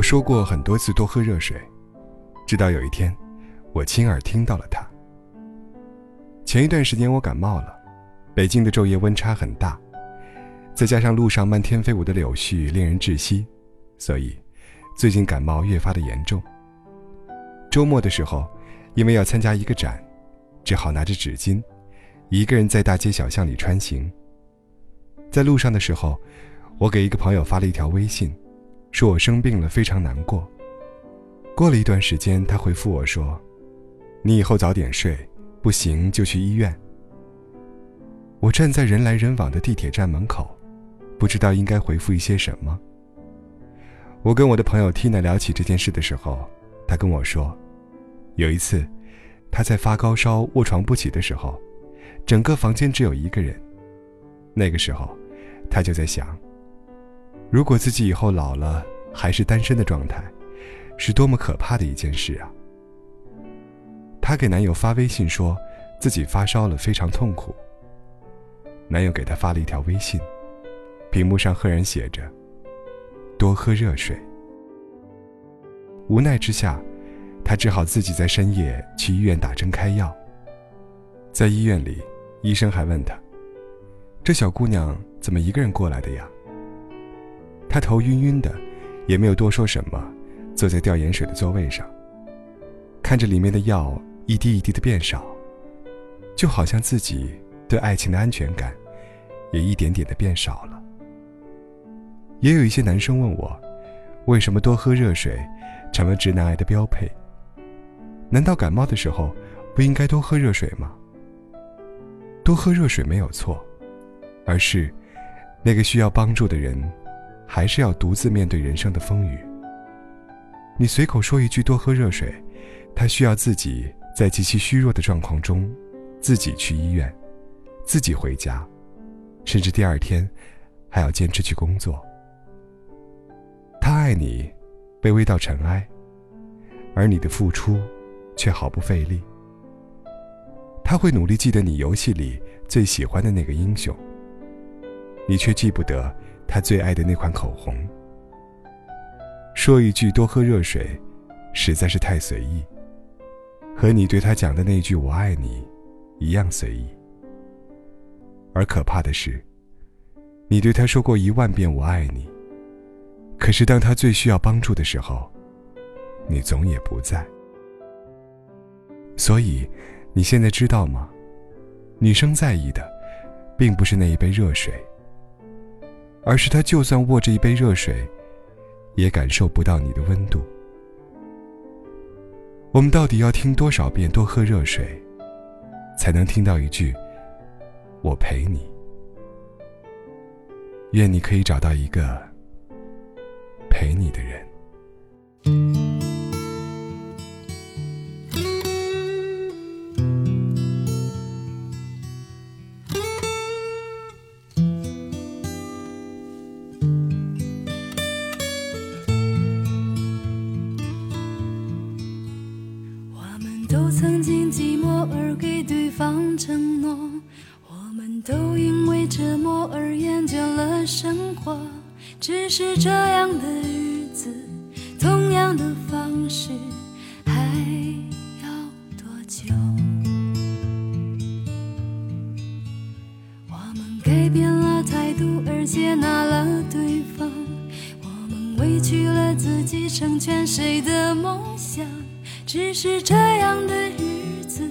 我说过很多次多喝热水，直到有一天，我亲耳听到了它。前一段时间我感冒了，北京的昼夜温差很大，再加上路上漫天飞舞的柳絮令人窒息，所以最近感冒越发的严重。周末的时候，因为要参加一个展，只好拿着纸巾，一个人在大街小巷里穿行。在路上的时候，我给一个朋友发了一条微信。说我生病了，非常难过。过了一段时间，他回复我说：“你以后早点睡，不行就去医院。”我站在人来人往的地铁站门口，不知道应该回复一些什么。我跟我的朋友 Tina 聊起这件事的时候，她跟我说，有一次，她在发高烧、卧床不起的时候，整个房间只有一个人。那个时候，她就在想。如果自己以后老了还是单身的状态，是多么可怕的一件事啊！她给男友发微信说，自己发烧了，非常痛苦。男友给她发了一条微信，屏幕上赫然写着：“多喝热水。”无奈之下，她只好自己在深夜去医院打针开药。在医院里，医生还问她：“这小姑娘怎么一个人过来的呀？”他头晕晕的，也没有多说什么，坐在吊盐水的座位上，看着里面的药一滴一滴的变少，就好像自己对爱情的安全感也一点点的变少了。也有一些男生问我，为什么多喝热水成了直男癌的标配？难道感冒的时候不应该多喝热水吗？多喝热水没有错，而是那个需要帮助的人。还是要独自面对人生的风雨。你随口说一句多喝热水，他需要自己在极其虚弱的状况中，自己去医院，自己回家，甚至第二天还要坚持去工作。他爱你，卑微到尘埃，而你的付出却毫不费力。他会努力记得你游戏里最喜欢的那个英雄，你却记不得。他最爱的那款口红。说一句多喝热水，实在是太随意。和你对他讲的那句“我爱你”，一样随意。而可怕的是，你对他说过一万遍“我爱你”，可是当他最需要帮助的时候，你总也不在。所以，你现在知道吗？女生在意的，并不是那一杯热水。而是他就算握着一杯热水，也感受不到你的温度。我们到底要听多少遍多喝热水，才能听到一句“我陪你”？愿你可以找到一个陪你的人。曾经寂寞而给对方承诺，我们都因为折磨而厌倦了生活。只是这样的日子，同样的方式，还要多久？我们改变了态度而接纳了对方，我们委屈了自己成全谁的梦想？只是这样的日子，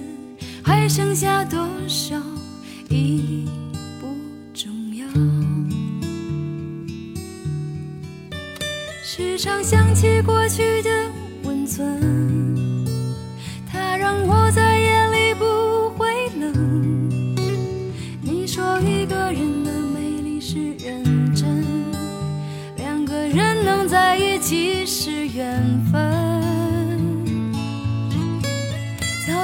还剩下多少意义？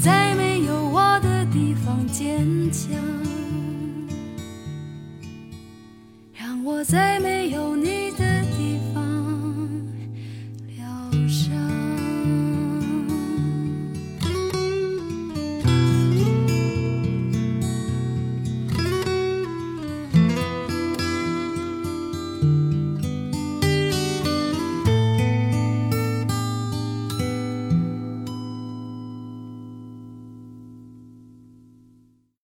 在没有我的地方坚强让我在没有你